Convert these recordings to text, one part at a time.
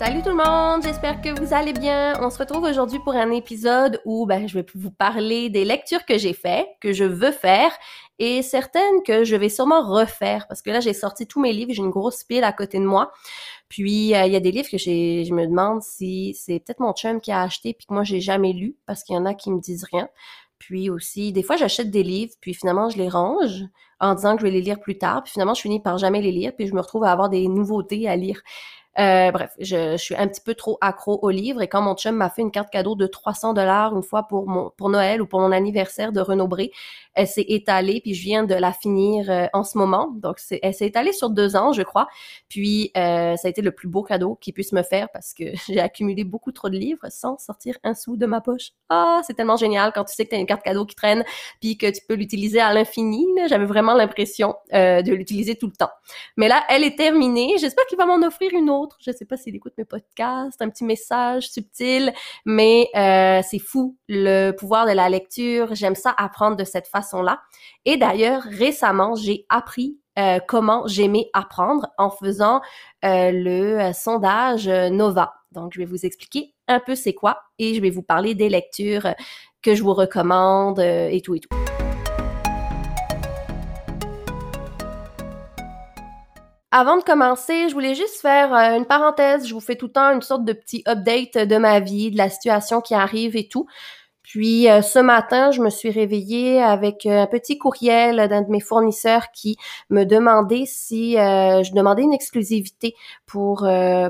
Salut tout le monde, j'espère que vous allez bien. On se retrouve aujourd'hui pour un épisode où ben, je vais vous parler des lectures que j'ai fait, que je veux faire et certaines que je vais sûrement refaire parce que là j'ai sorti tous mes livres, j'ai une grosse pile à côté de moi. Puis euh, il y a des livres que j'ai je me demande si c'est peut-être mon chum qui a acheté puis que moi j'ai jamais lu parce qu'il y en a qui me disent rien. Puis aussi, des fois, j'achète des livres, puis finalement, je les range en disant que je vais les lire plus tard. Puis finalement, je finis par jamais les lire, puis je me retrouve à avoir des nouveautés à lire. Euh, bref, je, suis un petit peu trop accro au livre et quand mon chum m'a fait une carte cadeau de 300 dollars une fois pour mon pour Noël ou pour mon anniversaire de Renaud Bré, elle s'est étalée puis je viens de la finir euh, en ce moment. Donc elle s'est étalée sur deux ans, je crois. Puis euh, ça a été le plus beau cadeau qu'il puisse me faire parce que j'ai accumulé beaucoup trop de livres sans sortir un sou de ma poche. Ah, c'est tellement génial quand tu sais que tu une carte cadeau qui traîne puis que tu peux l'utiliser à l'infini. J'avais vraiment l'impression de l'utiliser tout le temps. Mais là, elle est terminée. J'espère qu'il va m'en offrir une autre je Je sais pas s'il écoute mes podcasts, un petit message subtil, mais euh, c'est fou le pouvoir de la lecture. J'aime ça apprendre de cette façon-là. Et d'ailleurs, récemment, j'ai appris euh, comment j'aimais apprendre en faisant euh, le sondage Nova. Donc, je vais vous expliquer un peu c'est quoi et je vais vous parler des lectures que je vous recommande et tout et tout. Avant de commencer, je voulais juste faire euh, une parenthèse. Je vous fais tout le temps une sorte de petit update de ma vie, de la situation qui arrive et tout. Puis euh, ce matin, je me suis réveillée avec euh, un petit courriel d'un de mes fournisseurs qui me demandait si euh, je demandais une exclusivité pour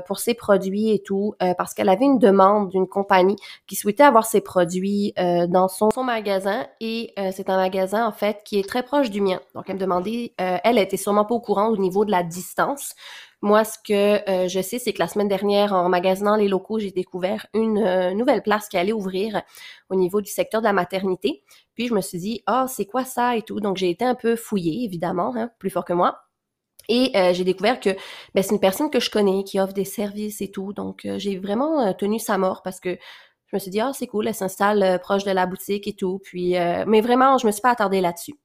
pour ses produits et tout parce qu'elle avait une demande d'une compagnie qui souhaitait avoir ses produits dans son, son magasin et c'est un magasin en fait qui est très proche du mien. Donc elle me demandait elle était sûrement pas au courant au niveau de la distance. Moi, ce que euh, je sais, c'est que la semaine dernière, en magasinant les locaux, j'ai découvert une euh, nouvelle place qui allait ouvrir au niveau du secteur de la maternité. Puis je me suis dit, ah, c'est quoi ça et tout. Donc j'ai été un peu fouillée, évidemment, hein, plus fort que moi. Et euh, j'ai découvert que ben, c'est une personne que je connais qui offre des services et tout. Donc j'ai vraiment tenu sa mort parce que je me suis dit, ah, c'est cool, elle s'installe proche de la boutique et tout. Puis, mais vraiment, je me suis pas attardée là-dessus.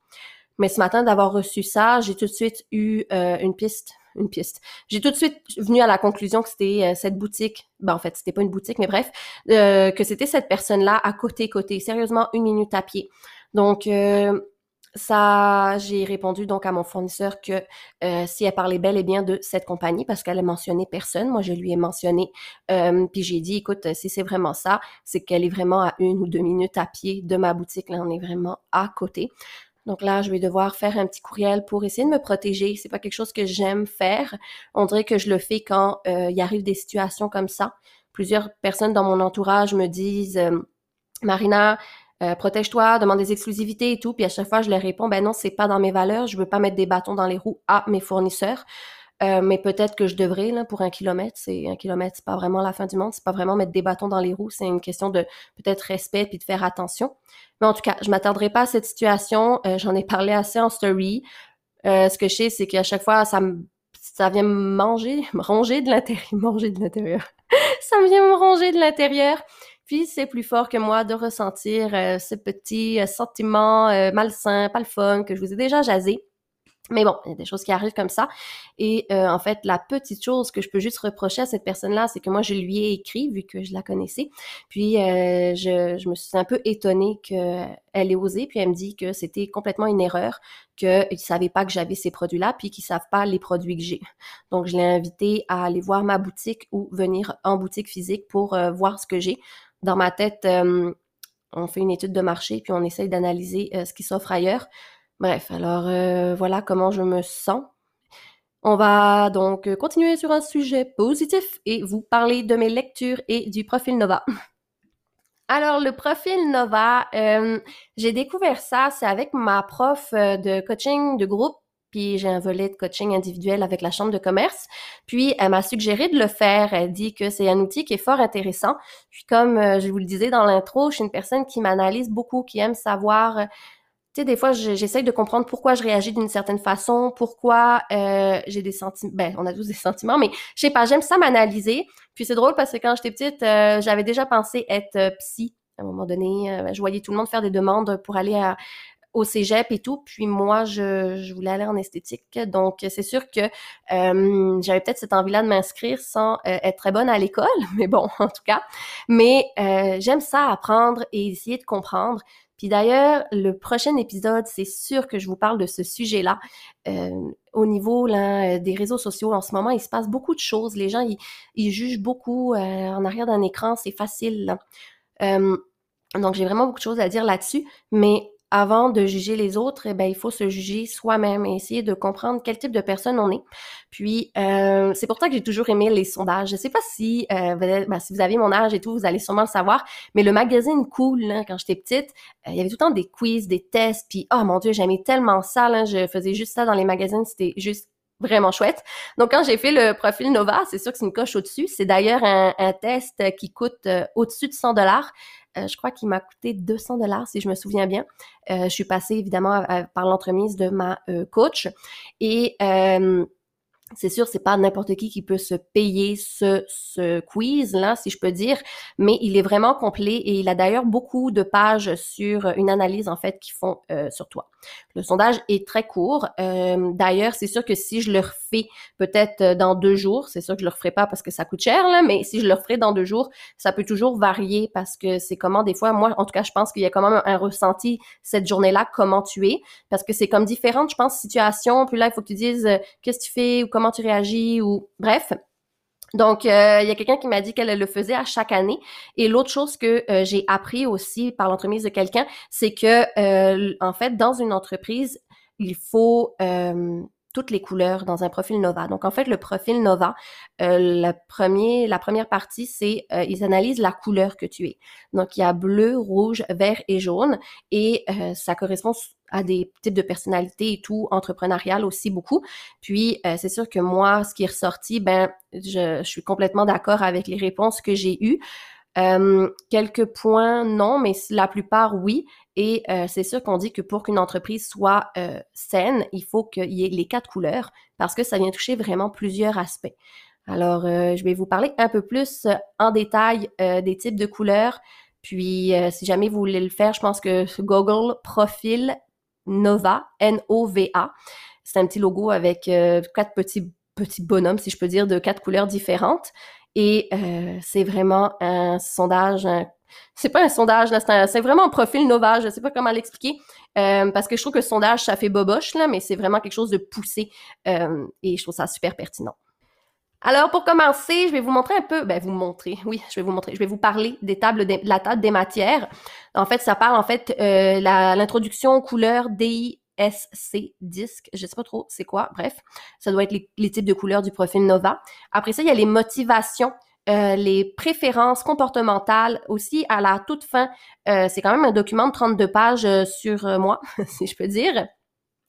Mais ce matin, d'avoir reçu ça, j'ai tout de suite eu une piste une piste. J'ai tout de suite venu à la conclusion que c'était euh, cette boutique, ben en fait, c'était pas une boutique, mais bref, euh, que c'était cette personne-là à côté, côté, sérieusement une minute à pied. Donc euh, ça, j'ai répondu donc à mon fournisseur que si elle parlait bel et bien de cette compagnie, parce qu'elle a mentionné personne, moi je lui ai mentionné, puis j'ai dit, écoute, si c'est vraiment ça, c'est qu'elle est vraiment à une ou deux minutes à pied de ma boutique, là on est vraiment à côté. Donc là, je vais devoir faire un petit courriel pour essayer de me protéger. C'est pas quelque chose que j'aime faire. On dirait que je le fais quand euh, il arrive des situations comme ça. Plusieurs personnes dans mon entourage me disent euh, Marina, euh, protège-toi, demande des exclusivités et tout. Puis à chaque fois, je leur réponds ben non, c'est pas dans mes valeurs. Je veux pas mettre des bâtons dans les roues à mes fournisseurs. Euh, mais peut-être que je devrais là pour un kilomètre. C'est un kilomètre, c'est pas vraiment la fin du monde. C'est pas vraiment mettre des bâtons dans les roues. C'est une question de peut-être respect puis de faire attention. Mais en tout cas, je m'attarderai pas à cette situation. Euh, j'en ai parlé assez en story. Euh, ce que je sais, c'est qu'à chaque fois, ça ça vient me manger, me ronger de l'intérieur, manger de l'intérieur. ça me vient me ronger de l'intérieur. Puis c'est plus fort que moi de ressentir ce petit sentiment malsain, pas le fun que je vous ai déjà jasé. Mais bon, il y a des choses qui arrivent comme ça. Et euh, en fait, la petite chose que je peux juste reprocher à cette personne-là, c'est que moi, je lui ai écrit, vu que je la connaissais. Puis, euh, je, je, me suis un peu étonnée qu'elle ait osé. Puis, elle me dit que c'était complètement une erreur, qu'ils ne savaient pas que j'avais ces produits-là, puis qu'ils savent pas les produits que j'ai. Donc, je l'ai invité à aller voir ma boutique ou venir en boutique physique pour euh, voir ce que j'ai. Dans ma tête, on fait une étude de marché, puis on essaye d'analyser ce qui s'offre ailleurs. Bref, alors euh, voilà comment je me sens. On va donc continuer sur un sujet positif et vous parler de mes lectures et du profil Nova. Alors, le profil Nova, euh, j'ai découvert ça, c'est avec ma prof euh, de coaching de groupe, puis j'ai un volet de coaching individuel avec la chambre de commerce. Puis, elle m'a suggéré de le faire. Elle dit que c'est un outil qui est fort intéressant. Puis, comme je vous le disais dans l'intro, je suis une personne qui m'analyse beaucoup, qui aime savoir des fois, j'essaye de comprendre pourquoi je réagis d'une certaine façon, pourquoi euh, j'ai des sentiments. Ben, on a tous des sentiments, mais je sais pas, j'aime ça m'analyser. Puis c'est drôle parce que quand j'étais petite, euh, j'avais déjà pensé être euh, psy. À un moment donné, je voyais tout le monde faire des demandes pour aller au cégep et tout. Puis moi, je, voulais aller en esthétique. Donc, c'est sûr que euh, j'avais peut-être cette envie-là de m'inscrire sans euh, être très bonne à l'école, mais bon, en tout cas. Mais euh, j'aime ça apprendre et essayer de comprendre. Puis d'ailleurs, le prochain épisode, c'est sûr que je vous parle de ce sujet-là. au niveau là, des réseaux sociaux, en ce moment, il se passe beaucoup de choses. Les gens, ils, ils jugent beaucoup en arrière d'un écran, c'est facile. donc, j'ai vraiment beaucoup de choses à dire là-dessus. Mais avant de juger les autres, eh ben, il faut se juger soi-même et essayer de comprendre quel type de personne on est. Puis, euh, c'est pour ça que j'ai toujours aimé les sondages. Je sais pas si, euh, ben, si vous avez mon âge et tout, vous allez sûrement le savoir, mais le magazine Cool, quand j'étais petite, euh, il y avait tout le temps des quiz, des tests, puis oh mon dieu, j'aimais tellement ça, là, je faisais juste ça dans les magazines, c'était juste vraiment chouette. Donc, quand j'ai fait le profil Nova, c'est sûr que c'est une coche au-dessus. C'est d'ailleurs un, un, test qui coûte au-dessus de 100 dollars. Euh, je crois qu'il m'a coûté 200 dollars si je me souviens bien. Euh, je suis passée évidemment par l'entremise de ma euh, coach et c'est sûr, c'est pas n'importe qui qui peut se payer ce, ce quiz-là, si je peux dire, mais il est vraiment complet et il a d'ailleurs beaucoup de pages sur une analyse, en fait, qu'ils font sur toi. Le sondage est très court. D'ailleurs, c'est sûr que si je le peut-être euh, dans deux jours, c'est sûr que je le referai pas parce que ça coûte cher, là, mais si je le referai dans deux jours, ça peut toujours varier parce que c'est comment des fois, moi, en tout cas, je pense qu'il y a quand même un, ressenti cette journée-là, comment tu es, parce que c'est comme différentes, je pense, situations. Puis là, il faut que tu dises qu'est-ce que tu fais ou comment tu réagis ou bref. Donc, euh, il y a quelqu'un qui m'a dit qu'elle le faisait à chaque année. Et l'autre chose que euh, j'ai appris aussi par l'entremise de quelqu'un, c'est que, euh, en fait, dans une entreprise, il faut toutes les couleurs dans un profil Nova. Donc en fait, le profil Nova, euh, la, première partie, c'est euh, ils analysent la couleur que tu es. Donc il y a bleu, rouge, vert et jaune, et euh, ça correspond à des types de personnalités et tout, entrepreneurial aussi beaucoup. Puis c'est sûr que moi, ce qui est ressorti, ben je, je suis complètement d'accord avec les réponses que j'ai eues. Quelques points, non, mais la plupart, oui. Et euh, c'est sûr qu'on dit que pour qu'une entreprise soit euh, saine, il faut qu'il y ait les quatre couleurs parce que ça vient toucher vraiment plusieurs aspects. Alors, je vais vous parler un peu plus en détail des types de couleurs. Puis, si jamais vous voulez le faire, je pense que Google Profil Nova, N-O-V-A, c'est un petit logo avec quatre petits petits bonhommes, si je peux dire, de quatre couleurs différentes. Et euh, c'est vraiment un sondage, c'est pas un sondage, c'est, vraiment un profil Nova, je sais pas comment l'expliquer, euh, parce que je trouve que le sondage, ça fait boboche, là, mais c'est vraiment quelque chose de poussé, euh, et je trouve ça super pertinent. Alors, pour commencer, je vais vous montrer un peu, ben, vous montrer, oui, je vais vous montrer, je vais vous parler des tables, de, la table des matières. En fait, ça parle, en fait, euh, l'introduction aux couleurs DI SC disque, je sais pas trop c'est quoi, bref, ça doit être les, types de couleurs du profil Nova. Après ça, il y a les motivations, euh, les préférences comportementales aussi à la toute fin. Euh, c'est quand même un document de 32 pages euh, sur moi, si je peux dire.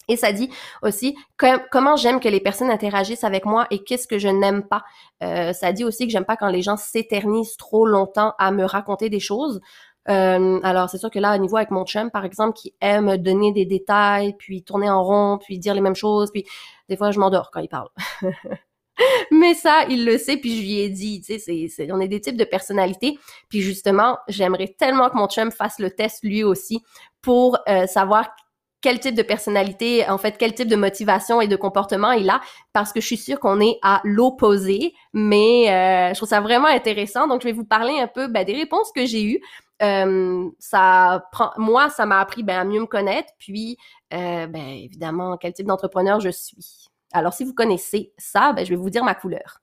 Et ça dit aussi comment j'aime que les personnes interagissent avec moi et qu'est-ce que je n'aime pas. ça dit aussi que j'aime pas quand les gens s'éternisent trop longtemps à me raconter des choses. Alors, c'est sûr que là, à niveau avec mon chum, par exemple, qui aime donner des détails, puis tourner en rond, puis dire les mêmes choses, puis des fois, je m'endors quand il parle. Mais ça, il le sait, puis je lui ai dit, tu sais, c'est, on est des types de personnalités. Puis justement, j'aimerais tellement que mon chum fasse le test lui aussi pour euh, savoir quel type de personnalité, en fait, quel type de motivation et de comportement il a, parce que je suis sûre qu'on est à l'opposé, mais euh, je trouve ça vraiment intéressant. Donc, je vais vous parler un peu ben, des réponses que j'ai eues. Euh, ça prend, moi, ça m'a appris ben, à mieux me connaître, puis euh, ben, évidemment, quel type d'entrepreneur je suis. Alors, si vous connaissez ça, ben, je vais vous dire ma couleur.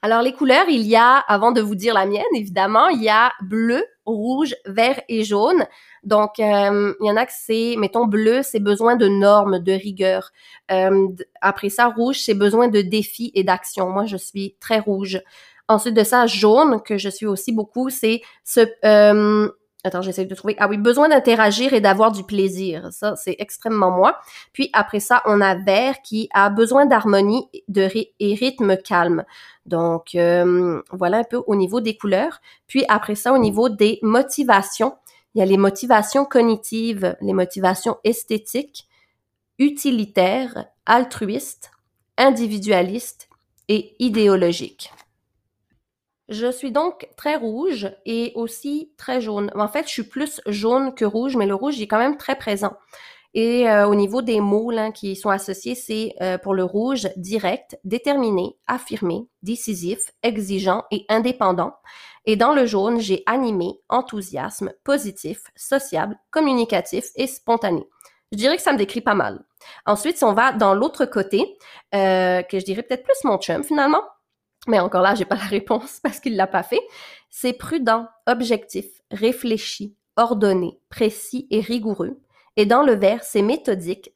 Alors, les couleurs, il y a, avant de vous dire la mienne, évidemment, il y a bleu, rouge, vert et jaune. Donc, euh, il y en a que c'est, mettons, bleu, c'est besoin de normes, de rigueur. Euh, après ça, rouge, c'est besoin de défis et d'action. Moi, je suis très rouge. Ensuite de ça, jaune, que je suis aussi beaucoup, c'est ce... Euh, attends, j'essaie de trouver. Ah oui, besoin d'interagir et d'avoir du plaisir. Ça, c'est extrêmement moi. Puis après ça, on a vert qui a besoin d'harmonie et rythme calme. Donc, euh, voilà un peu au niveau des couleurs. Puis après ça, au niveau des motivations, il y a les motivations cognitives, les motivations esthétiques, utilitaires, altruistes, individualistes et idéologiques. Je suis donc très rouge et aussi très jaune. En fait, je suis plus jaune que rouge, mais le rouge est quand même très présent. Et euh, au niveau des mots là, qui sont associés, c'est euh, pour le rouge direct, déterminé, affirmé, décisif, exigeant et indépendant. Et dans le jaune, j'ai animé, enthousiasme, positif, sociable, communicatif et spontané. Je dirais que ça me décrit pas mal. Ensuite, si on va dans l'autre côté, euh, que je dirais peut-être plus mon chum finalement, mais encore là, j'ai pas la réponse parce qu'il l'a pas fait. C'est prudent, objectif, réfléchi, ordonné, précis et rigoureux. Et dans le vert, c'est méthodique,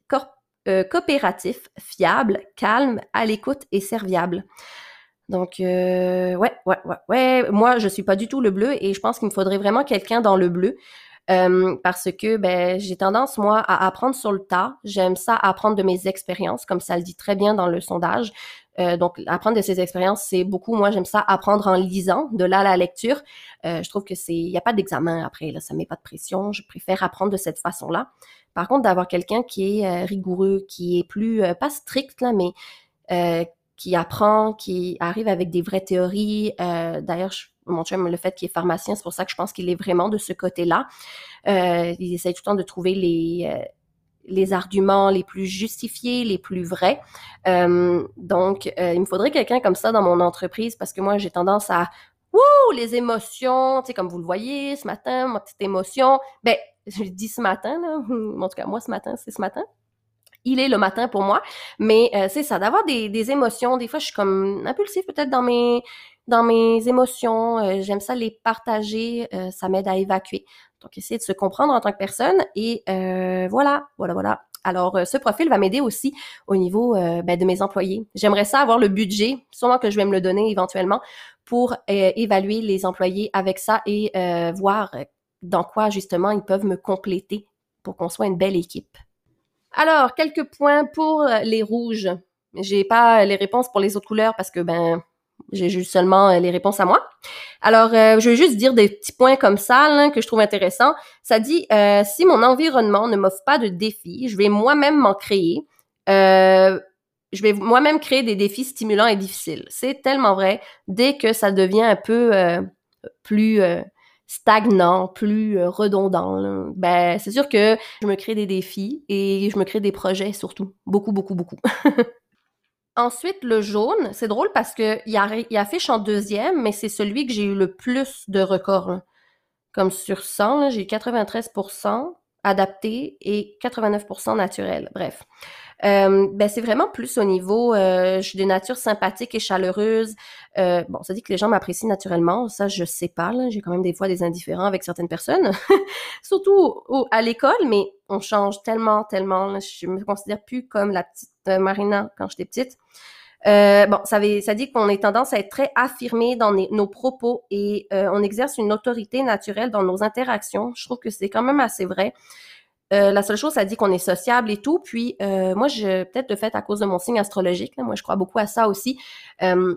euh, coopératif, fiable, calme, à l'écoute et serviable. Donc, euh, ouais, ouais, ouais, ouais. Moi, je suis pas du tout le bleu et je pense qu'il me faudrait vraiment quelqu'un dans le bleu. Euh, parce que ben j'ai tendance moi à apprendre sur le tas. J'aime ça apprendre de mes expériences, comme ça le dit très bien dans le sondage. Euh, donc, apprendre de ses expériences, c'est beaucoup. Moi, j'aime ça apprendre en lisant, de là à la lecture. Euh, je trouve que c'est, il n'y a pas d'examen après. Là, ça met pas de pression. Je préfère apprendre de cette façon-là. Par contre, d'avoir quelqu'un qui est rigoureux, qui est plus pas strict là, mais qui apprend, qui arrive avec des vraies théories. D'ailleurs, mon chum, le fait qu'il est pharmacien, c'est pour ça que je pense qu'il est vraiment de ce côté-là. il essaie tout le temps de trouver les les arguments les plus justifiés, les plus vrais. Euh, donc, euh, il me faudrait quelqu'un comme ça dans mon entreprise parce que moi, j'ai tendance à Wouh, les émotions, tu sais, comme vous le voyez ce matin, ma petite émotion. Ben, je dis ce matin, là. En tout cas, moi, ce matin, c'est ce matin. Il est le matin pour moi. Mais euh, c'est ça, d'avoir des, des émotions. Des fois, je suis comme impulsive peut-être dans mes dans mes émotions. Euh, j'aime ça les partager. ça m'aide à évacuer. Donc, essayer de se comprendre en tant que personne. Et euh, voilà, voilà, voilà. Alors, euh, ce profil va m'aider aussi au niveau euh, ben, de mes employés. J'aimerais ça avoir le budget, sûrement que je vais me le donner éventuellement, pour évaluer les employés avec ça et voir dans quoi justement ils peuvent me compléter pour qu'on soit une belle équipe. Alors, quelques points pour les rouges. J'ai pas les réponses pour les autres couleurs parce que ben j'ai juste seulement euh, les réponses à moi. Alors, euh, je vais juste dire des petits points comme ça que je trouve intéressants. Ça dit, euh, si mon environnement ne m'offre pas de défis, je vais moi-même m'en créer. je vais moi-même créer des défis stimulants et difficiles. C'est tellement vrai. Dès que ça devient un peu plus stagnant, plus redondant, ben c'est sûr que je me crée des défis et je me crée des projets surtout. Beaucoup, beaucoup, beaucoup. Ensuite, le jaune, c'est drôle parce que il, affiche en deuxième, mais c'est celui que j'ai eu le plus de records. Comme sur 100, j'ai 93% adapté et 89% naturel. Bref. Euh, ben c'est vraiment plus au niveau, euh, je suis de nature sympathique et chaleureuse. Euh, bon, ça dit que les gens m'apprécient naturellement, ça je sais pas. J'ai quand même des fois des indifférents avec certaines personnes, surtout à l'école, mais on change tellement, tellement. je me considère plus comme la petite Marina quand j'étais petite. bon, ça, ça dit qu'on est tendance à être très affirmé dans nos propos et on exerce une autorité naturelle dans nos interactions. Je trouve que c'est quand même assez vrai. Euh, la seule chose, ça dit qu'on est sociable et tout. Puis euh, moi, je peut-être de fait à cause de mon signe astrologique, moi je crois beaucoup à ça aussi. Euh,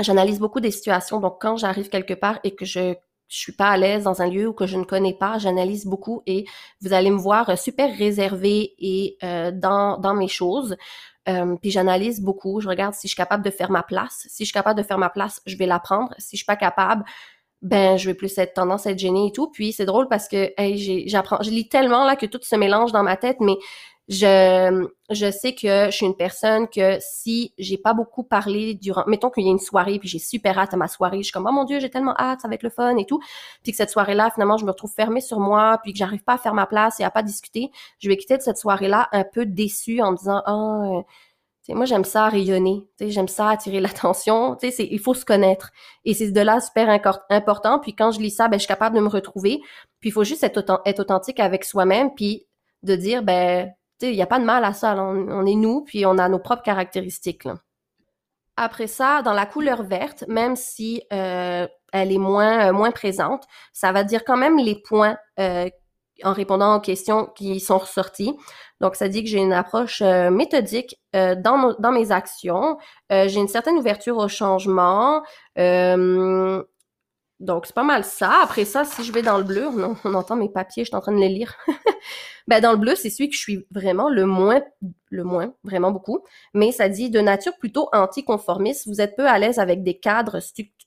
j'analyse beaucoup des situations. Donc quand j'arrive quelque part et que je je suis pas à l'aise dans un lieu ou que je ne connais pas, j'analyse beaucoup et vous allez me voir super réservée et dans, mes choses. puis j'analyse beaucoup, je regarde si je suis capable de faire ma place. Si je suis capable de faire ma place, je vais l'apprendre. Si je suis pas capable, ben je vais plus être tendance à être gênée et tout. Puis c'est drôle parce que hey, j'apprends, je lis tellement là que tout se mélange dans ma tête, mais je je sais que je suis une personne que si j'ai pas beaucoup parlé durant, mettons qu'il y a une soirée puis j'ai super hâte à ma soirée, je suis comme oh mon dieu j'ai tellement hâte, ça va être le fun et tout, puis que cette soirée là finalement je me retrouve fermée sur moi puis que j'arrive pas à faire ma place et à pas discuter, je vais quitter de cette soirée là un peu déçue en me disant oh moi, j'aime ça rayonner. J'aime ça attirer l'attention. Il faut se connaître. Et c'est de là super important. Puis quand je lis ça, ben, je suis capable de me retrouver. Puis il faut juste être, authentique avec soi-même, puis de dire, ben, il n'y a pas de mal à ça. On, est nous, puis on a nos propres caractéristiques. Après ça, dans la couleur verte, même si euh, elle est moins, euh, moins présente, ça va dire quand même les points euh, en répondant aux questions qui sont ressorties. Donc, ça dit que j'ai une approche euh, méthodique euh, dans, dans mes actions. Euh, j'ai une certaine ouverture au changement. donc, c'est pas mal ça. Après ça, si je vais dans le bleu, on, on entend mes papiers, je suis en train de les lire. ben, dans le bleu, c'est celui que je suis vraiment le moins, le moins, vraiment beaucoup. Mais ça dit de nature plutôt anticonformiste. Vous êtes peu à l'aise avec des cadres,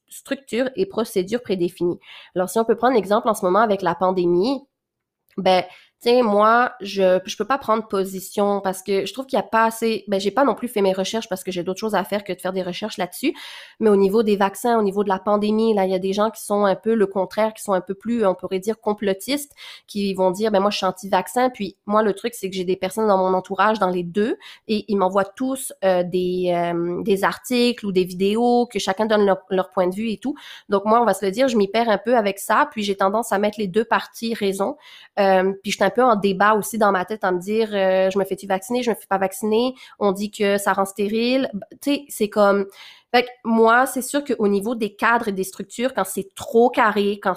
structures et procédures prédéfinies. Alors, si on peut prendre l'exemple en ce moment avec la pandémie, But ben moi, je je peux pas prendre position parce que je trouve qu'il y a pas assez. Ben, j'ai pas non plus fait mes recherches parce que j'ai d'autres choses à faire que de faire des recherches là-dessus. Mais au niveau des vaccins, au niveau de la pandémie, là, il y a des gens qui sont un peu le contraire, qui sont un peu plus, on pourrait dire, complotistes, qui vont dire, ben moi, je suis anti-vaccin. Puis moi, le truc, c'est que j'ai des personnes dans mon entourage dans les deux et ils m'envoient tous euh, des euh, des articles ou des vidéos que chacun donne leur, leur point de vue et tout. Donc moi, on va se le dire, je m'y perds un peu avec ça. Puis j'ai tendance à mettre les deux parties raison. Euh, puis je peu en débat aussi dans ma tête à me dire euh, je me fais-tu vacciner, je me fais pas vacciner, on dit que ça rend stérile. Tu sais, c'est comme fait moi, c'est sûr qu'au niveau des cadres et des structures, quand c'est trop carré, quand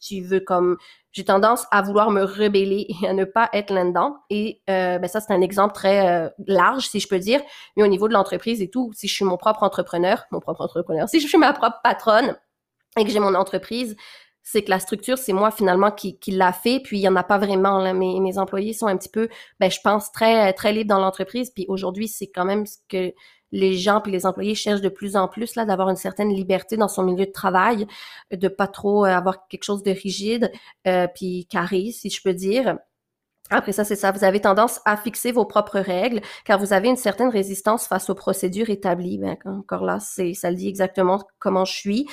tu veux comme j'ai tendance à vouloir me rebeller et à ne pas être là-dedans. Et euh, ben ça, c'est un exemple très euh, large, si je peux dire. Mais au niveau de l'entreprise et tout, si je suis mon propre entrepreneur, mon propre entrepreneur, si je suis ma propre patronne et que j'ai mon entreprise, c'est que la structure, c'est moi finalement qui, qui l'a fait, puis il y en a pas vraiment. Là. Mes, mes employés sont un petit peu, ben, je pense, très, très libres dans l'entreprise. Puis aujourd'hui, c'est quand même ce que les gens puis les employés cherchent de plus en plus là d'avoir une certaine liberté dans son milieu de travail, de pas trop euh, avoir quelque chose de rigide euh, puis carré si je peux dire. Après ça, c'est ça. Vous avez tendance à fixer vos propres règles, car vous avez une certaine résistance face aux procédures établies. Ben, encore là, c'est ça le dit exactement comment je suis.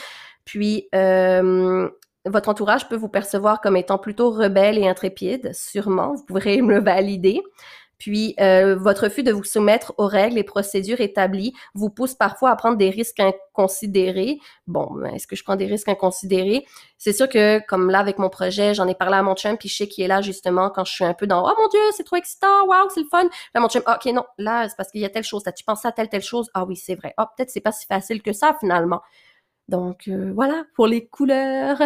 Puis euh, votre entourage peut vous percevoir comme étant plutôt rebelle et intrépide, sûrement, vous pourrez me le valider. Puis, euh, votre refus de vous soumettre aux règles et procédures établies vous pousse parfois à prendre des risques inconsidérés. Bon, est-ce que je prends des risques inconsidérés? C'est sûr que, comme là, avec mon projet, j'en ai parlé à mon chum, puis je sais qu'il est là, justement, quand je suis un peu dans « Oh mon Dieu, c'est trop excitant! Waouh, c'est le fun! » Là, mon chum « OK, non, là, c'est parce qu'il y a telle chose. As-tu pensé à telle, telle chose? Ah oui, c'est vrai. Ah, peut-être c'est pas si facile que ça, finalement. » Donc, euh, voilà, pour les couleurs.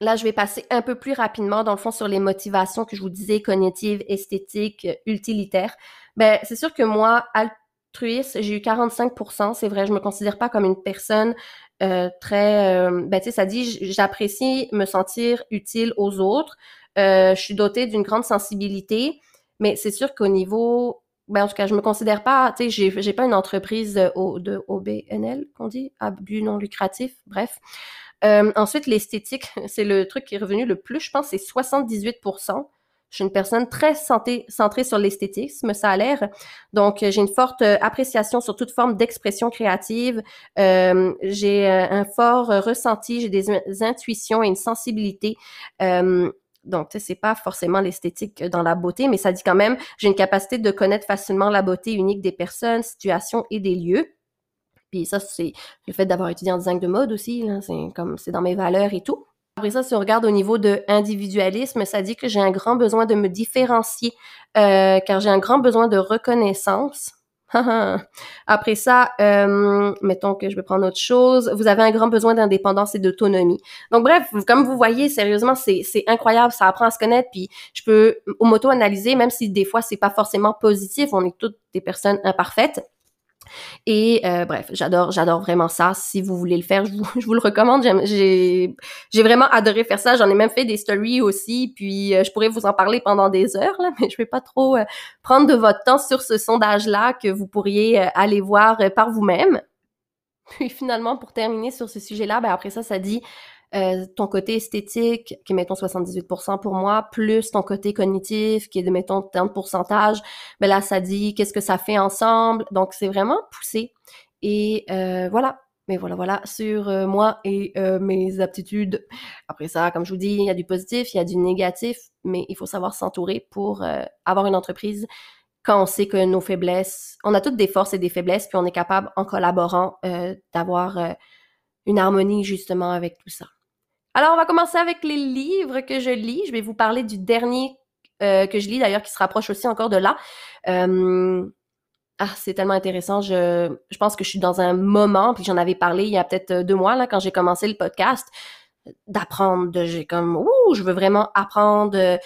Là, je vais passer un peu plus rapidement, dans le fond, sur les motivations que je vous disais, cognitives, esthétiques, euh, utilitaires. Ben, c'est sûr que moi, altruiste, j'ai eu 45% c'est vrai, je me considère pas comme une personne euh, très... Euh, ben, tu sais, ça dit, j'apprécie me sentir utile aux autres. je suis dotée d'une grande sensibilité, mais c'est sûr qu'au niveau... Ben, en tout cas, je me considère pas, tu sais, j'ai, j'ai pas une entreprise de OBNL, qu'on dit, à but non lucratif, bref. Euh, ensuite, l'esthétique, c'est le truc qui est revenu le plus, je pense, c'est 78% je suis une personne très centrée sur l'esthétisme, ça a l'air. Donc, j'ai une forte euh, appréciation sur toute forme d'expression créative. Euh, j'ai un fort ressenti, j'ai des, intuitions et une sensibilité. Euh, donc, c'est pas forcément l'esthétique dans la beauté, mais ça dit quand même, j'ai une capacité de connaître facilement la beauté unique des personnes, situations et des lieux. Puis ça, c'est le fait d'avoir étudié en design de mode aussi, c'est comme c'est dans mes valeurs et tout. Après ça, si on regarde au niveau de individualisme, ça dit que j'ai un grand besoin de me différencier, euh, car j'ai un grand besoin de reconnaissance. Après ça, euh, mettons que je vais prendre autre chose. Vous avez un grand besoin d'indépendance et d'autonomie. Donc bref, comme vous voyez, sérieusement, c'est incroyable. Ça apprend à se connaître. Puis je peux m'auto-analyser, même si des fois c'est pas forcément positif. On est toutes des personnes imparfaites. Et euh, bref, j'adore, j'adore vraiment ça. Si vous voulez le faire, je vous, le recommande. J'ai, j'ai vraiment adoré faire ça. J'en ai même fait des stories aussi. Puis euh, je pourrais vous en parler pendant des heures là, mais je vais pas trop euh, prendre de votre temps sur ce sondage-là que vous pourriez aller voir par vous-même. Puis finalement, pour terminer sur ce sujet-là, ben après ça, ça dit euh, ton côté esthétique, qui est, mettons, 78% pour moi, plus ton côté cognitif, qui est de, mettons, tant de pourcentage, ben là, ça dit qu'est-ce que ça fait ensemble. Donc, c'est vraiment poussé. Et euh, voilà. Mais voilà, voilà, sur euh, moi et mes aptitudes. Après ça, comme je vous dis, il y a du positif, il y a du négatif, mais il faut savoir s'entourer pour avoir une entreprise quand on sait que nos faiblesses, on a toutes des forces et des faiblesses, puis on est capable, en collaborant, d'avoir une harmonie justement avec tout ça. Alors, on va commencer avec les livres que je lis. Je vais vous parler du dernier euh, que je lis, d'ailleurs, qui se rapproche aussi encore de là. Euh, ah, c'est tellement intéressant. Je, je pense que je suis dans un moment, puis j'en avais parlé il y a peut-être deux mois, là, quand j'ai commencé le podcast, d'apprendre. J'ai comme, ouh, je veux vraiment apprendre.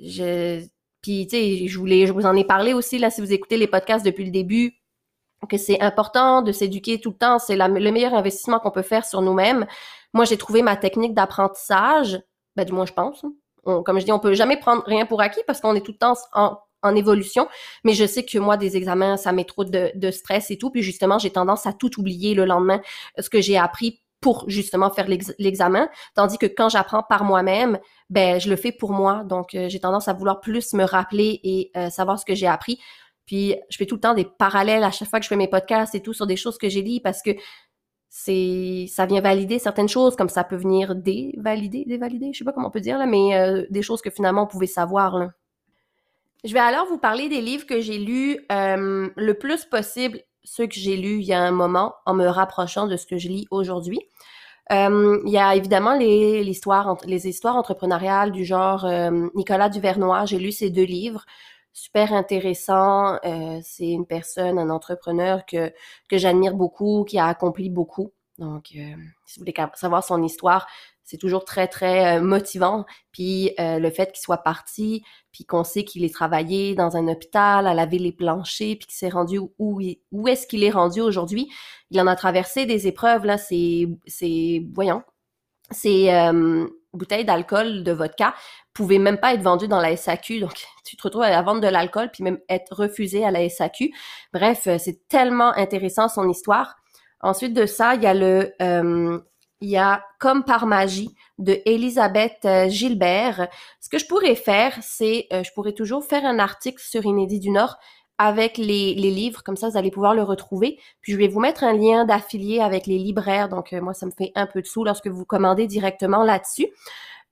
Je, puis, tu sais, je voulais, je vous en ai parlé aussi, là, si vous écoutez les podcasts depuis le début, que c'est important de s'éduquer tout le temps. C'est le meilleur investissement qu'on peut faire sur nous-mêmes. Moi, j'ai trouvé ma technique d'apprentissage, ben, du moins, je pense. comme je dis, on peut jamais prendre rien pour acquis parce qu'on est tout le temps en, évolution. Mais je sais que moi, des examens, ça met trop de, stress et tout. Puis justement, j'ai tendance à tout oublier le lendemain, ce que j'ai appris pour justement faire l'examen, tandis que quand j'apprends par moi-même, ben je le fais pour moi. Donc euh, j'ai tendance à vouloir plus me rappeler et euh, savoir ce que j'ai appris. Puis je fais tout le temps des parallèles à chaque fois que je fais mes podcasts et tout sur des choses que j'ai lues parce que c'est ça vient valider certaines choses comme ça peut venir dévalider, dévalider, je sais pas comment on peut dire là, mais euh, des choses que finalement on pouvait savoir là. Je vais alors vous parler des livres que j'ai lus le plus possible ceux que j'ai lus il y a un moment en me rapprochant de ce que je lis aujourd'hui. Euh, il y a évidemment les, les histoires entrepreneuriales du genre euh, Nicolas Duvernois. J'ai lu ces deux livres, super intéressant. Euh, c'est une personne, un entrepreneur que que j'admire beaucoup, qui a accompli beaucoup. Donc, si vous voulez savoir son histoire, c'est toujours très, très euh, motivant. Puis euh, le fait qu'il soit parti, puis qu'on sait qu'il est travaillé dans un hôpital, à laver les planchers, puis qu'il s'est rendu où, où est-ce qu'il est rendu aujourd'hui. Il en a traversé des épreuves, là, c'est, c'est, voyons, ces euh, bouteilles d'alcool de vodka pouvaient même pas être vendues dans la SAQ. Donc, tu te retrouves à vendre de l'alcool, puis même être refusé à la SAQ. Bref, c'est tellement intéressant son histoire. Ensuite de ça, il y a le il y a Comme par magie de Elisabeth euh, Gilbert. Ce que je pourrais faire, c'est euh, je pourrais toujours faire un article sur Inédit du Nord avec les, les, livres, comme ça vous allez pouvoir le retrouver. Puis je vais vous mettre un lien d'affilié avec les libraires, donc euh, moi ça me fait un peu de sous lorsque vous commandez directement là-dessus.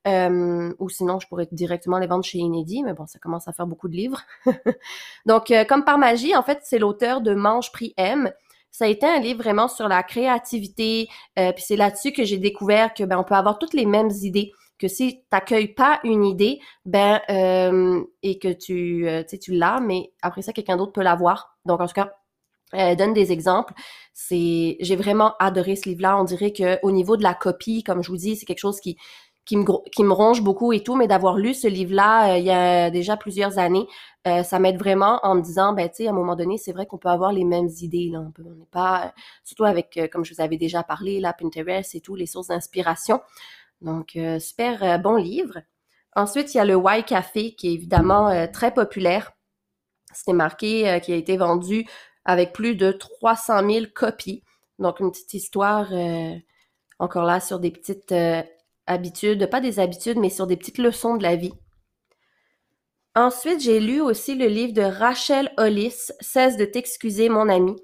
Ou sinon, je pourrais directement les vendre chez Inédit, mais bon, ça commence à faire beaucoup de livres. donc, comme par magie, en fait, c'est l'auteur de Mange Prix M, ça a été un livre vraiment sur la créativité. Euh, puis c'est là-dessus que j'ai découvert que ben on peut avoir toutes les mêmes idées. Que si t'accueilles pas une idée, ben euh, et que tu euh, tu l'as, mais après ça quelqu'un d'autre peut l'avoir. Donc en tout cas, donne des exemples. C'est, j'ai vraiment adoré ce livre-là. On dirait que au niveau de la copie, comme je vous dis, c'est quelque chose qui qui me, qui me ronge beaucoup et tout, mais d'avoir lu ce livre-là euh, il y a déjà plusieurs années, euh, ça m'aide vraiment en me disant, ben tu sais, à un moment donné, c'est vrai qu'on peut avoir les mêmes idées, là, on n'est pas, surtout avec, euh, comme je vous avais déjà parlé, la Pinterest et tout, les sources d'inspiration. Donc, super bon livre. Ensuite, il y a le Y Café qui est évidemment très populaire. C'était marqué qui a été vendu avec plus de 300 000 copies. Donc, une petite histoire encore là sur des petites habitudes, pas des habitudes, mais sur des petites leçons de la vie. Ensuite, j'ai lu aussi le livre de Rachel Hollis, Cesse de t'excuser, mon ami.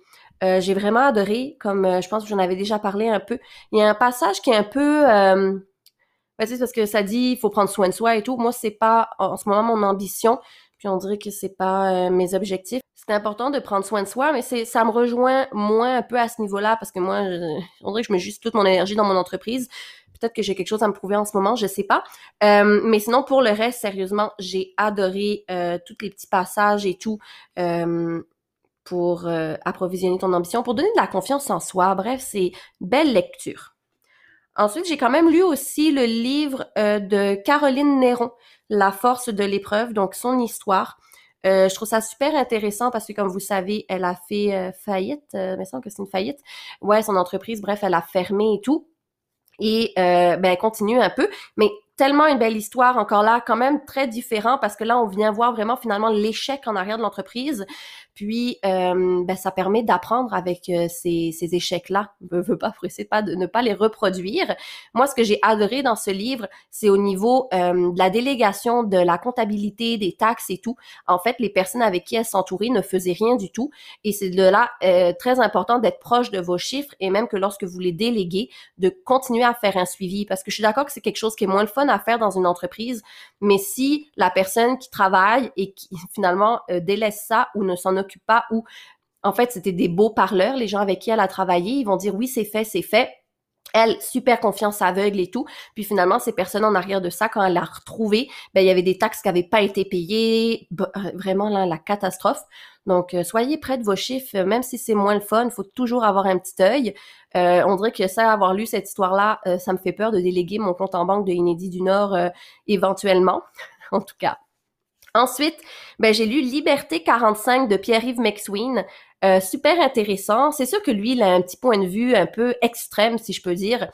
Euh, j'ai vraiment adoré, comme euh, je pense que j'en avais déjà parlé un peu. Il y a un passage qui est un peu, euh, ben, parce que ça dit, il faut prendre soin de soi et tout. Moi, c'est pas en ce moment mon ambition. Puis on dirait que c'est pas euh, mes objectifs. C'est important de prendre soin de soi, mais c'est ça me rejoint moins un peu à ce niveau-là parce que moi, on dirait que je mets juste toute mon énergie dans mon entreprise. Peut-être que j'ai quelque chose à me prouver en ce moment, je sais pas. Euh, mais sinon, pour le reste, sérieusement, j'ai adoré euh, tous les petits passages et tout euh, pour approvisionner ton ambition, pour donner de la confiance en soi. Bref, c'est belle lecture. Ensuite, j'ai quand même lu aussi le livre de Caroline Néron, La force de l'épreuve, donc son histoire. Je trouve ça super intéressant parce que, comme vous savez, elle a fait faillite. Euh, il me semble que c'est une faillite. Ouais, son entreprise, bref, elle a fermé et tout et euh, ben, continue un peu. Mais tellement une belle histoire, encore là, quand même très différent parce que là, on vient voir vraiment finalement l'échec en arrière de l'entreprise. Puis, euh, ben, ça permet d'apprendre avec euh, ces, ces échecs-là. Je veux pas presser pas de ne pas les reproduire. Moi, ce que j'ai adoré dans ce livre, c'est au niveau euh, de la délégation, de la comptabilité, des taxes et tout. En fait, les personnes avec qui elle s'entourait ne faisaient rien du tout. Et c'est de là très important d'être proche de vos chiffres et même que lorsque vous les déléguez, de continuer à faire un suivi. Parce que je suis d'accord que c'est quelque chose qui est moins le fun à faire dans une entreprise, mais si la personne qui travaille et qui finalement délaisse ça ou ne s'en occupe pas ou en fait c'était des beaux parleurs, les gens avec qui elle a travaillé, ils vont dire oui c'est fait, c'est fait. Elle, super confiance aveugle et tout. Puis finalement, ces personnes en arrière de ça, quand elle l'a retrouvé, ben, il y avait des taxes qui n'avaient pas été payées. Euh, vraiment, la catastrophe. Donc, euh, soyez près de vos chiffres, même si c'est moins le fun, il faut toujours avoir un petit œil. Euh, on dirait que ça, avoir lu cette histoire-là, ça me fait peur de déléguer mon compte en banque de Inédit du Nord éventuellement. en tout cas. Ensuite, ben, j'ai lu Liberté 45 de Pierre-Yves McSween. Euh, super intéressant. C'est sûr que lui, il a un petit point de vue un peu extrême, si je peux dire.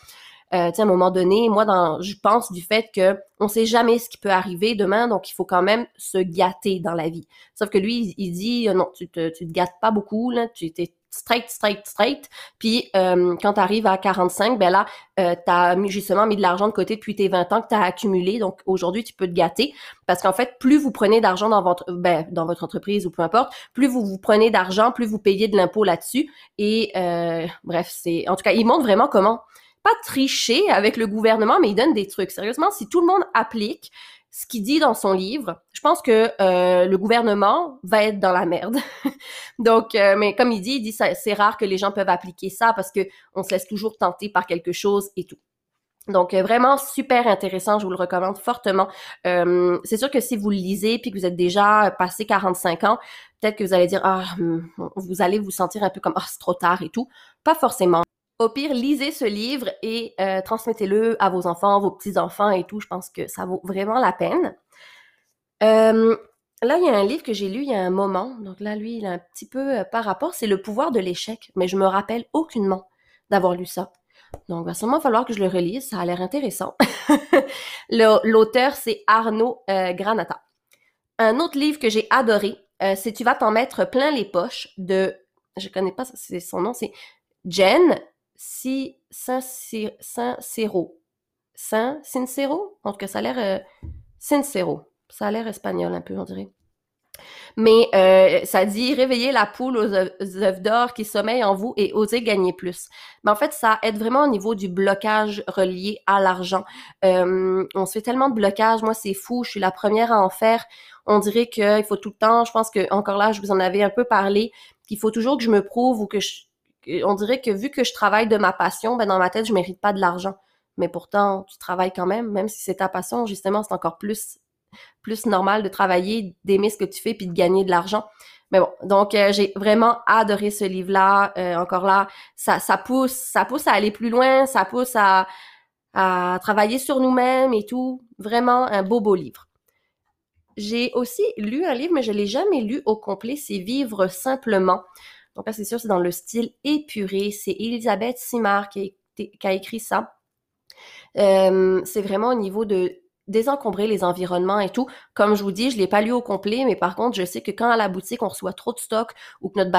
Euh, à un moment donné, moi, dans, je pense du fait que on sait jamais ce qui peut arriver demain, donc il faut quand même se gâter dans la vie. Sauf que lui, il, dit euh, non, tu te, tu te gâtes pas beaucoup, là, tu t'es straight, straight, straight. Puis euh, quand tu arrives à 45, ben là, euh, tu as justement mis de l'argent de côté depuis tes 20 ans que tu as accumulé. Donc aujourd'hui, tu peux te gâter parce qu'en fait, plus vous prenez d'argent dans votre ben, dans votre entreprise ou peu importe, plus vous vous prenez d'argent, plus vous payez de l'impôt là-dessus. Et euh, bref, c'est en tout cas, il montre vraiment comment pas tricher avec le gouvernement, mais il donne des trucs. Sérieusement, si tout le monde applique ce qu'il dit dans son livre, je pense que euh, le gouvernement va être dans la merde. Donc, euh, mais comme il dit, il dit c'est rare que les gens peuvent appliquer ça parce que on se laisse toujours tenter par quelque chose et tout. Donc euh, vraiment super intéressant, je vous le recommande fortement. c'est sûr que si vous le lisez puis que vous êtes déjà passé 45 ans, peut-être que vous allez dire ah hmm, vous allez vous sentir un peu comme ah c'est trop tard et tout. Pas forcément. Au pire, lisez ce livre et euh, transmettez-le à vos enfants, vos petits-enfants et tout. Je pense que ça vaut vraiment la peine. Euh, là, il y a un livre que j'ai lu il y a un moment. Donc là, lui, il a un petit peu euh, par rapport. C'est Le pouvoir de l'échec. Mais je me rappelle aucunement d'avoir lu ça. Donc, il va sûrement falloir que je le relise. Ça a l'air intéressant. L'auteur, c'est Arnaud Granata. Un autre livre que j'ai adoré, c'est Tu vas t'en mettre plein les poches de... Je connais pas son nom, c'est Jen si Sincero. Saint Sincero? En tout cas, ça a l'air euh, Sincero. Ça a l'air espagnol un peu, on dirait. Mais euh, ça dit réveiller la poule aux œufs d'or qui sommeillent en vous et oser gagner plus. Mais en fait, ça aide vraiment au niveau du blocage relié à l'argent. Euh, on se fait tellement de blocage. Moi, c'est fou. Je suis la première à en faire. On dirait qu'il faut tout le temps. Je pense que encore là, je vous en avais un peu parlé. Qu'il faut toujours que je me prouve ou que je, on dirait que vu que je travaille de ma passion, ben dans ma tête, je mérite pas de l'argent. Mais pourtant, tu travailles quand même, même si c'est ta passion, justement, c'est encore plus plus normal de travailler, d'aimer ce que tu fais puis de gagner de l'argent. Mais bon, donc euh, j'ai vraiment adoré ce livre-là. Euh, encore là, ça, pousse, ça pousse à aller plus loin, ça pousse à, à travailler sur nous-mêmes et tout. Vraiment un beau beau livre. J'ai aussi lu un livre, mais je l'ai jamais lu au complet. C'est Vivre simplement donc là, c'est sûr, c'est dans le style épuré. C'est Elisabeth Simard qui a, écrit ça. Euh, c'est vraiment au niveau de désencombrer les environnements et tout. Comme je vous dis, je l'ai pas lu au complet, mais par contre, je sais que quand à la boutique on reçoit trop de stock ou que notre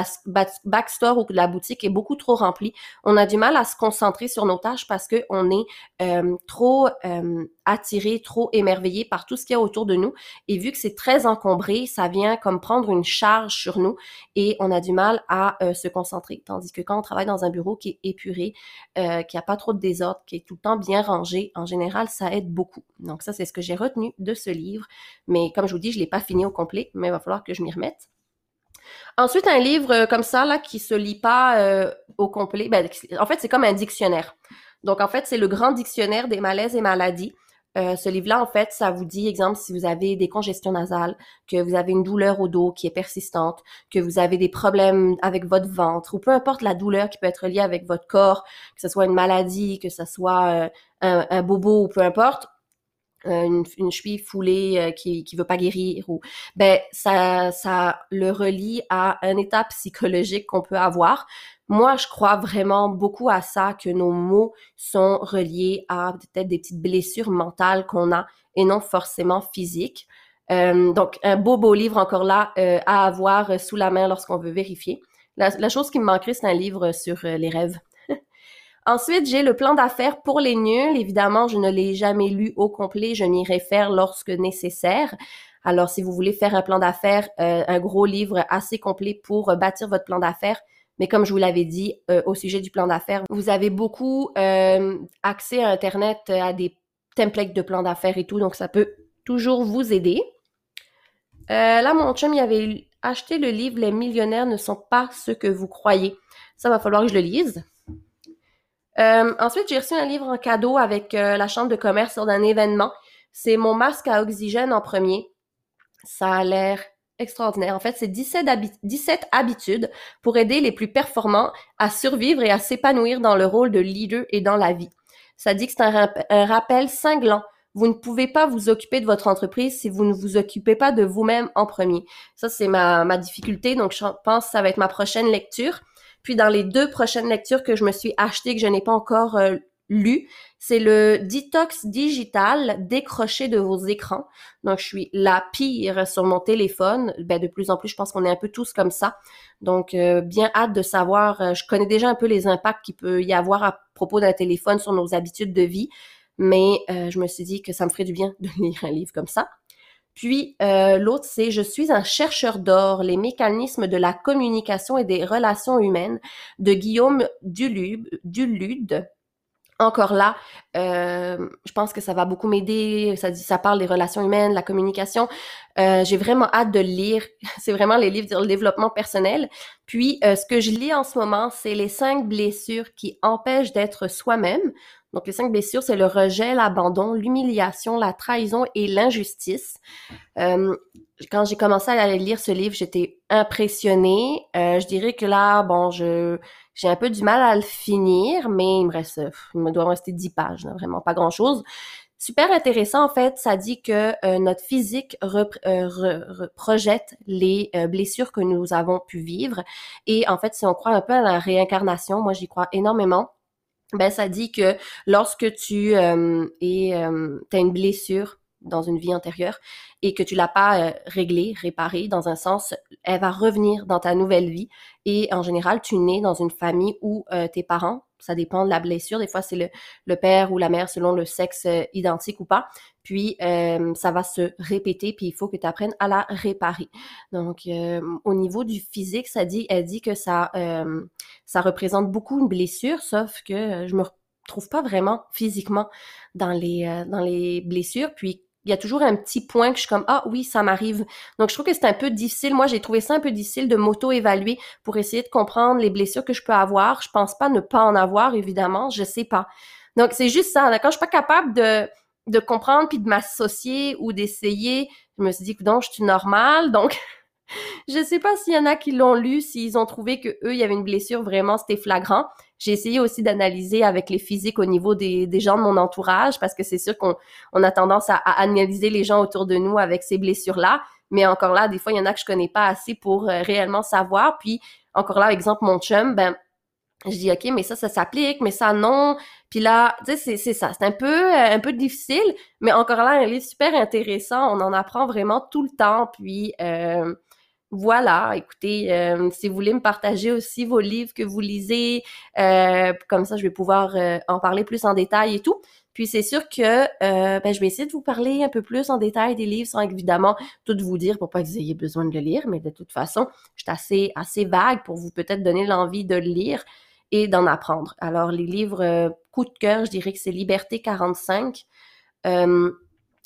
backstore ou que la boutique est beaucoup trop remplie, on a du mal à se concentrer sur nos tâches parce que on est euh, trop euh, attiré, trop émerveillé par tout ce qu'il y a autour de nous. Et vu que c'est très encombré, ça vient comme prendre une charge sur nous et on a du mal à euh, se concentrer. Tandis que quand on travaille dans un bureau qui est épuré, euh, qui a pas trop de désordre, qui est tout le temps bien rangé, en général, ça aide beaucoup. Donc ça, c'est ce que j'ai retenu de ce livre. Mais comme je vous dis, je l'ai pas fini au complet, mais il va falloir que je m'y remette. Ensuite, un livre euh, comme ça, là, qui se lit pas euh, au complet, ben, en fait, c'est comme un dictionnaire. Donc, en fait, c'est le grand dictionnaire des malaises et maladies. Euh, ce livre-là, en fait, ça vous dit, exemple, si vous avez des congestions nasales, que vous avez une douleur au dos qui est persistante, que vous avez des problèmes avec votre ventre, ou peu importe la douleur qui peut être liée avec votre corps, que ce soit une maladie, que ce soit un, bobo ou peu importe, une, une, cheville foulée euh, qui qui veut pas guérir ou ben ça ça le relie à un état psychologique qu'on peut avoir. Moi, je crois vraiment beaucoup à ça que nos mots sont reliés à peut-être des petites blessures mentales qu'on a et non forcément physiques. Euh, donc un beau beau livre encore là à avoir sous la main lorsqu'on veut vérifier. La, la chose qui me manquerait, c'est un livre sur les rêves. Ensuite, j'ai le plan d'affaires pour les nuls. Évidemment, je ne l'ai jamais lu au complet. Je m'y réfère lorsque nécessaire. Alors, si vous voulez faire un plan d'affaires, euh, un gros livre assez complet pour bâtir votre plan d'affaires, mais comme je vous l'avais dit euh, au sujet du plan d'affaires, vous avez beaucoup euh, accès à Internet à des templates de plan d'affaires et tout, donc ça peut toujours vous aider. là, mon chum, il avait acheté le livre Les millionnaires ne sont pas ce que vous croyez. Ça va falloir que je le lise. Euh, ensuite, j'ai reçu un livre en cadeau avec euh, la chambre de commerce lors d'un événement. C'est mon masque à oxygène en premier. Ça a l'air extraordinaire. En fait, c'est 17, 17 habitudes pour aider les plus performants à survivre et à s'épanouir dans le rôle de leader et dans la vie. Ça dit que c'est un, un rappel cinglant vous ne pouvez pas vous occuper de votre entreprise si vous ne vous occupez pas de vous-même en premier. Ça, c'est ma, ma difficulté. Donc, je pense que ça va être ma prochaine lecture. Puis dans les deux prochaines lectures que je me suis achetées, que je n'ai pas encore euh, lu, c'est le Detox digital décroché de vos écrans. Donc, je suis la pire sur mon téléphone. Ben, de plus en plus, je pense qu'on est un peu tous comme ça. Donc, euh, bien hâte de savoir. Euh, je connais déjà un peu les impacts qu'il peut y avoir à propos d'un téléphone sur nos habitudes de vie, mais je me suis dit que ça me ferait du bien de lire un livre comme ça. Puis l'autre, c'est Je suis un chercheur d'or, les mécanismes de la communication et des relations humaines de Guillaume Dulude. Encore là, euh, je pense que ça va beaucoup m'aider. Ça dit, ça parle des relations humaines, la communication. Euh, j'ai vraiment hâte de lire. C'est vraiment les livres sur le développement personnel. Puis, euh, ce que je lis en ce moment, c'est les cinq blessures qui empêchent d'être soi-même. Donc, les cinq blessures, c'est le rejet, l'abandon, l'humiliation, la trahison et l'injustice. Euh, quand j'ai commencé à lire ce livre, j'étais impressionnée. Euh, je dirais que là, bon, je j'ai un peu du mal à le finir, mais il me reste, il me doit rester dix pages, vraiment pas grand-chose. Super intéressant, en fait, ça dit que euh, notre physique projette les blessures que nous avons pu vivre. Et en fait, si on croit un peu à la réincarnation, moi j'y crois énormément ben ça dit que lorsque tu euh, es, euh, as une blessure dans une vie antérieure et que tu l'as pas euh, réglée, réparée, dans un sens, elle va revenir dans ta nouvelle vie. Et en général, tu nais dans une famille où euh, tes parents, ça dépend de la blessure, des fois c'est le, le, père ou la mère selon le sexe identique ou pas, puis euh, ça va se répéter, puis il faut que tu apprennes à la réparer. Donc, euh, au niveau du physique, ça dit, elle dit que ça, euh, ça représente beaucoup une blessure, sauf que je me trouve pas vraiment physiquement dans les, dans les blessures. Puis, il y a toujours un petit point que je suis comme ah oui ça m'arrive. Donc je trouve que c'est un peu difficile. Moi j'ai trouvé ça un peu difficile de m'auto évaluer pour essayer de comprendre les blessures que je peux avoir. Je pense pas ne pas en avoir évidemment. Je sais pas. Donc c'est juste ça. Quand je suis pas capable de de comprendre puis de m'associer ou d'essayer. Je me suis dit que donc je suis normale, donc je sais pas s'il y en a qui l'ont lu, s'ils ont trouvé que eux il y avait une blessure vraiment c'était flagrant. J'ai essayé aussi d'analyser avec les physiques au niveau des, gens de mon entourage parce que c'est sûr qu'on on a tendance à, analyser les gens autour de nous avec ces blessures là, mais encore là des fois il y en a que je connais pas assez pour euh, réellement savoir. Puis encore là exemple mon chum ben je dis ok mais ça ça s'applique mais ça non. Puis là tu sais c'est ça. C'est un peu euh, un peu difficile mais encore là un livre super intéressant. On en apprend vraiment tout le temps. Puis euh, voilà écoutez euh, si vous voulez me partager aussi vos livres que vous lisez comme ça je vais pouvoir en parler plus en détail et tout puis c'est sûr que ben, je vais essayer de vous parler un peu plus en détail des livres sans évidemment tout vous dire pour pas que vous ayez besoin de le lire, mais de toute façon, je suis assez, vague pour vous peut-être donner l'envie de le lire et d'en apprendre. Alors, les livres euh, coup de cœur, je dirais que c'est Liberté 45. Euh,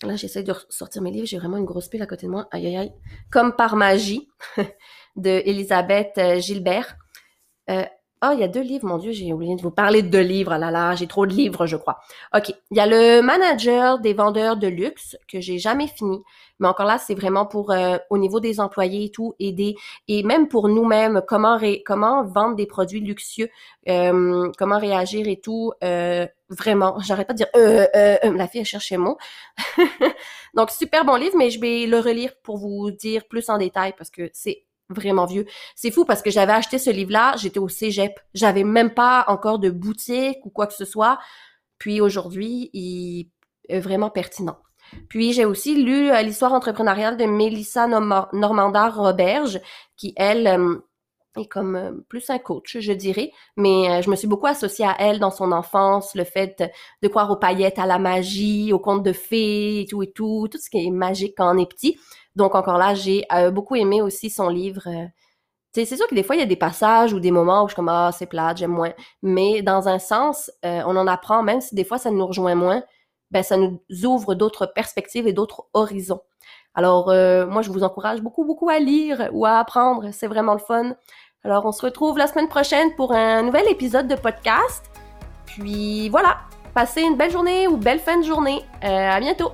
là, j'essaie de sortir mes livres. J'ai vraiment une grosse pile à côté de moi. Aïe, aïe, aïe. Comme par magie de Elisabeth euh, Gilbert. Euh, oh, il y a deux livres, mon Dieu, j'ai oublié de vous parler de deux livres. Ah là là, j'ai trop de livres, je crois. OK. Il y a le manager des vendeurs de luxe que j'ai jamais fini. Mais encore là, c'est vraiment pour euh, au niveau des employés et tout, aider. Et même pour nous-mêmes, comment comment vendre des produits luxueux, euh, comment réagir et tout. Euh, vraiment, j'arrête pas de dire euh, la fille a cherché mot. Donc super bon livre, mais je vais le relire pour vous dire plus en détail parce que c'est vraiment vieux. C'est fou parce que j'avais acheté ce livre-là, j'étais au cégep. J'avais même pas encore de boutique ou quoi que ce soit. Puis aujourd'hui, il est vraiment pertinent. Puis j'ai aussi lu euh, l'histoire entrepreneuriale de Mélissa Normandard-Roberge, qui, elle, euh, est comme euh, plus un coach, je dirais. Mais je me suis beaucoup associée à elle dans son enfance, le fait de croire aux paillettes, à la magie, aux contes de fées et tout et tout, tout ce qui est magique quand on est petit. Donc encore là, j'ai beaucoup aimé aussi son livre. c'est sûr que des fois, il y a des passages ou des moments où je suis comme « Ah, c'est plate, j'aime moins ». Mais dans un sens, on en apprend, même si des fois, ça nous rejoint moins ben ça nous ouvre d'autres perspectives et d'autres horizons. Alors euh, moi je vous encourage beaucoup beaucoup à lire ou à apprendre, c'est vraiment le fun. Alors on se retrouve la semaine prochaine pour un nouvel épisode de podcast. Puis voilà, passez une belle journée ou belle fin de journée. Euh, à bientôt.